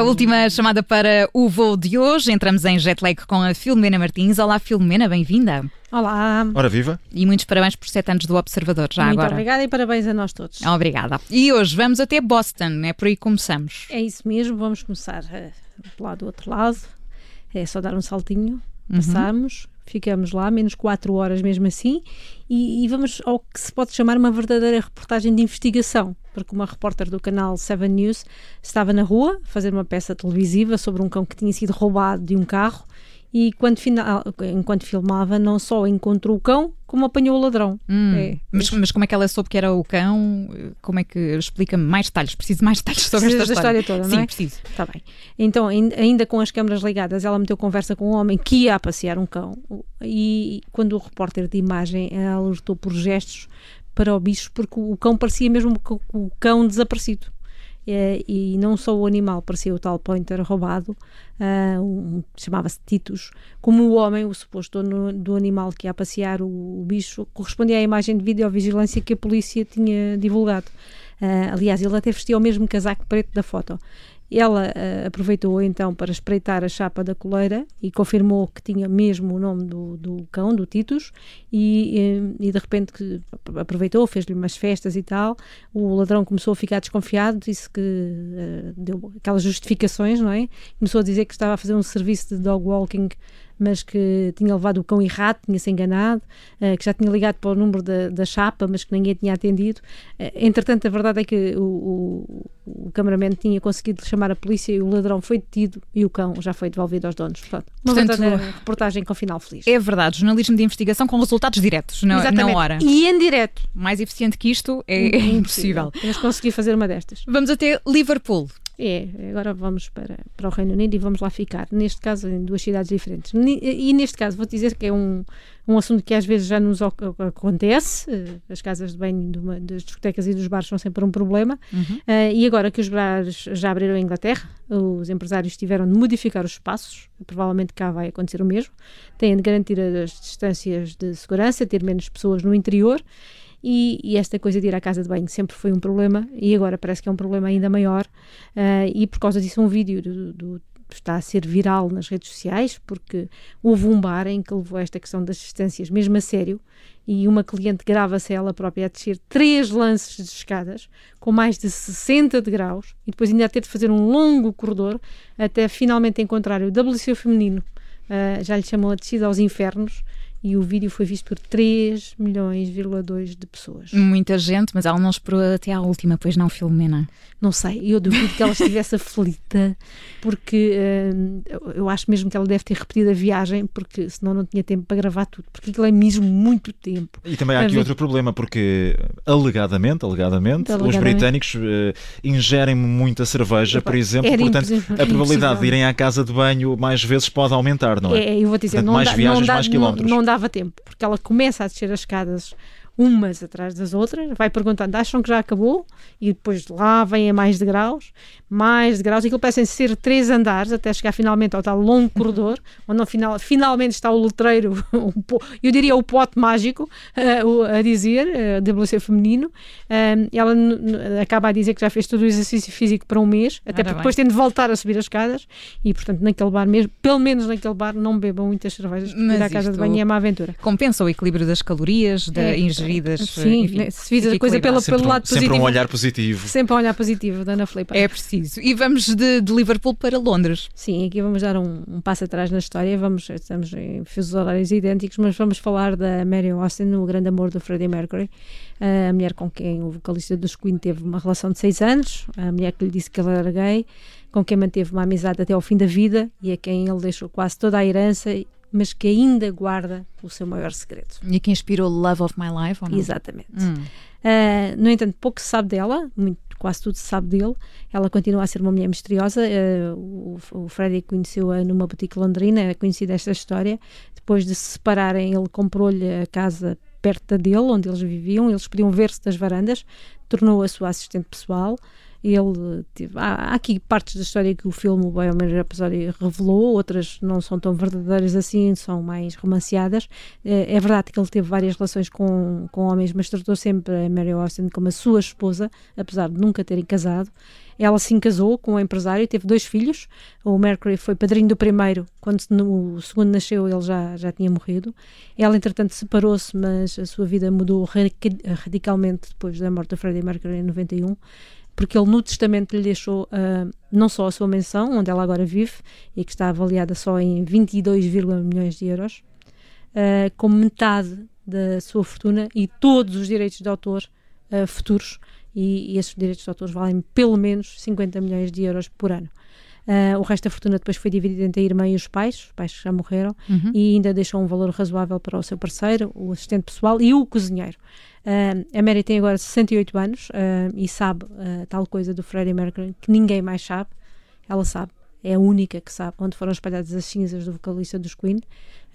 a última chamada para o voo de hoje. Entramos em jet lag com a Filomena Martins. Olá, Filomena, bem-vinda. Olá. Ora viva. E muitos parabéns por sete anos do Observador, já Muito agora. obrigada e parabéns a nós todos. Obrigada. E hoje vamos até Boston, é por aí que começamos. É isso mesmo, vamos começar uh, lá do outro lado. É só dar um saltinho, passamos, ficamos lá, menos 4 horas mesmo assim, e, e vamos ao que se pode chamar uma verdadeira reportagem de investigação, porque uma repórter do canal 7 News estava na rua a fazer uma peça televisiva sobre um cão que tinha sido roubado de um carro e quando final, enquanto filmava não só encontrou o cão, como apanhou o ladrão. Hum, é, mas, mas, como é que ela soube que era o cão? Como é que explica-me mais detalhes? Preciso mais detalhes sobre Precisas esta história. história toda, Sim, não é? preciso. Está bem. Então, ainda com as câmaras ligadas, ela meteu conversa com um homem que ia a passear um cão e quando o repórter de imagem alertou por gestos para o bicho, porque o cão parecia mesmo o cão desaparecido. É, e não só o animal parecia o tal pointer roubado, uh, um, chamava-se Titus, como o homem, o suposto dono do animal que ia passear o, o, bicho, correspondia à imagem de videovigilância que a polícia tinha divulgado. Uh, aliás, ele até vestia o mesmo casaco preto da foto. Ela uh, aproveitou então para espreitar a chapa da coleira e confirmou que tinha mesmo o nome do, do cão, do Titus, e, e, e de repente que aproveitou, fez-lhe umas festas e tal. O ladrão começou a ficar desconfiado, disse que uh, deu aquelas justificações, não é? Começou a dizer que estava a fazer um serviço de dog walking mas que tinha levado o cão errado, tinha-se enganado, uh, que já tinha ligado para o número da, da chapa, mas que ninguém tinha atendido. Uh, entretanto, a verdade é que o, o, o cameraman tinha conseguido chamar a polícia e o ladrão foi detido e o cão já foi devolvido aos donos. Portanto, uma Portanto, verdadeira reportagem com final feliz. É verdade, jornalismo de investigação com resultados diretos na, Exatamente. na hora. E em direto. Mais eficiente que isto é, é impossível. Temos conseguir fazer uma destas. Vamos até Liverpool. É, agora vamos para, para o Reino Unido e vamos lá ficar. Neste caso, em duas cidades diferentes. E neste caso, vou dizer que é um, um assunto que às vezes já nos acontece. As casas de banho de uma, das discotecas e dos bares são sempre um problema. Uhum. Uh, e agora que os bares já abriram em Inglaterra, os empresários tiveram de modificar os espaços. Provavelmente cá vai acontecer o mesmo. Têm de garantir as distâncias de segurança, ter menos pessoas no interior. E, e, esta coisa de ir à casa de banho sempre foi um problema e agora parece que é um problema ainda maior uh, e por causa disso um vídeo do, do, está a ser viral nas redes sociais porque houve um bar em que levou esta questão das distâncias mesmo a sério e uma cliente grava-se ela própria a descer três lances de escadas com mais de 60 degraus e depois ainda a ter de fazer um longo corredor até finalmente encontrar o WC feminino uh, já lhe chamou a descida aos infernos e o vídeo foi visto por 3 milhões,2 de pessoas. Muita gente, mas ela não esperou até à última, pois não, Filomena? Não sei, eu duvido que ela estivesse aflita, porque uh, eu acho mesmo que ela deve ter repetido a viagem, porque senão não tinha tempo para gravar tudo, porque aquilo é mesmo muito tempo. E também há aqui outro problema, porque alegadamente, alegadamente, alegadamente. os britânicos uh, ingerem muita cerveja, por exemplo, portanto a probabilidade de irem à casa de banho mais vezes pode aumentar, não é? É, eu vou dizer, portanto, não mais dá, viagens, não dá, mais quilómetros. Não, não dava tempo, porque ela começa a descer as escadas umas atrás das outras, vai perguntando, acham que já acabou? E depois lá vem a mais degraus, mais degraus, e aquilo parecem ser três andares até chegar finalmente ao tal longo corredor, onde final, finalmente está o letreiro, eu diria o pote mágico, uh, a dizer, uh, WC feminino. Uh, ela acaba a dizer que já fez todo o exercício físico para um mês, até porque depois tem de voltar a subir as escadas, e portanto naquele bar mesmo, pelo menos naquele bar, não bebam muitas cervejas, porque ir à casa de banho é uma aventura. Compensa o equilíbrio das calorias, da É, ingeridas. Sim, enfim, né, se vis a coisa pelo, equilibrado. pelo Sempre, lado um, sempre positivo. um olhar positivo. Sempre um olhar positivo, Dana Filipe. É preciso. E vamos de, de Liverpool para Londres. Sim, aqui vamos dar um, um passo atrás na história. Vamos, estamos em fusos horários idênticos, mas vamos falar da Mary Austin, o grande amor do Freddie Mercury, a mulher com quem o vocalista dos Queen teve uma relação de seis anos, a mulher que lhe disse que ele era gay, com quem manteve uma amizade até ao fim da vida e a quem ele deixou quase toda a herança, mas que ainda guarda o seu maior segredo. E a quem inspirou Love of My Life, ou não? Exatamente. Hum. Uh, no entanto, pouco se sabe dela, muito, quase tudo se sabe dele. Ela continua a ser uma mulher misteriosa. Uh, o, o Freddie conheceu-a numa boutique londrina, é conhecida esta história. Depois de se separarem, ele comprou-lhe a casa perto da dele, onde eles viviam. Eles podiam ver-se das varandas, tornou a sua assistente pessoal. Ele teve, há, há, aqui partes da história que o filme o Bohemian Rhapsody revelou, outras não são tão verdadeiras assim, são mais romanceadas. É, é verdade que ele teve várias relações com, com homens, mas tratou sempre a Mary Austin como a sua esposa, apesar de nunca terem casado. Ela se casou com um empresário, teve dois filhos. O Mercury foi padrinho do primeiro, quando o segundo nasceu ele já, já tinha morrido. Ela, entretanto, separou-se, mas a sua vida mudou radicalmente depois da morte do Freddie Mercury em 91 porque ele no testamento lhe deixou uh, não só a sua menção, onde ela agora vive, e que está avaliada só em 22, milhões de euros, uh, como metade da sua fortuna e todos os direitos de autor uh, futuros, e, e, esses direitos de autor valem pelo menos 50 milhões de euros por ano. Uh, o resto da fortuna depois foi dividida entre a irmã e os pais, os pais que já morreram, uhum. e ainda deixou um valor razoável para o seu parceiro, o assistente pessoal e o cozinheiro. Uh, a Mary tem agora 68 anos uh, e sabe tal coisa do Freddie Mercury que ninguém mais sabe. Ela sabe, é a única que sabe onde foram espalhadas as cinzas do vocalista dos Queen.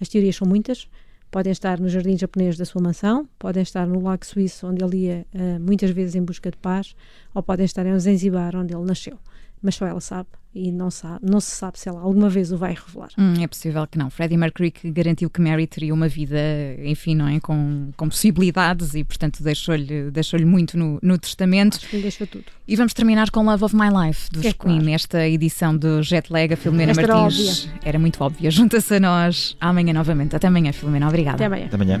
As teorias são muitas. Podem estar no jardim japonês da sua mansão, podem estar no lago suíço, onde ele ia muitas vezes em busca de paz, ou podem estar em Zanzibar, onde ele nasceu mas só ela sabe e não, sabe, não se sabe se ela alguma vez o vai revelar. Hum, é possível que não. Freddie Mercury que garantiu que Mary teria uma vida, enfim, não é? Com, com possibilidades e, portanto, deixou-lhe deixou muito no, no testamento. Acho que deixou tudo. E vamos terminar com Love of My Life, dos é Queen, claro. esta edição do Jet Lag, a Filomena Esta Martins. Era, era muito óbvia. Junta-se a nós amanhã novamente. Até amanhã, Filomena. Obrigada. Até amanhã. Até amanhã.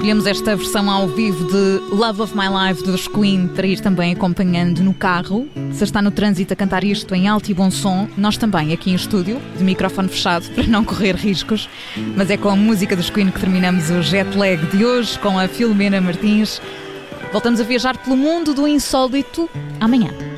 Escolhemos esta versão ao vivo de Love of My Life dos Queen para ir também acompanhando no carro. Se está no trânsito a cantar isto em alto e bom som, nós também aqui em estúdio, de microfone fechado, para não correr riscos. Mas é com a música dos Queen que terminamos o jet lag de hoje, com a Filomena Martins. Voltamos a viajar pelo mundo do insólito amanhã.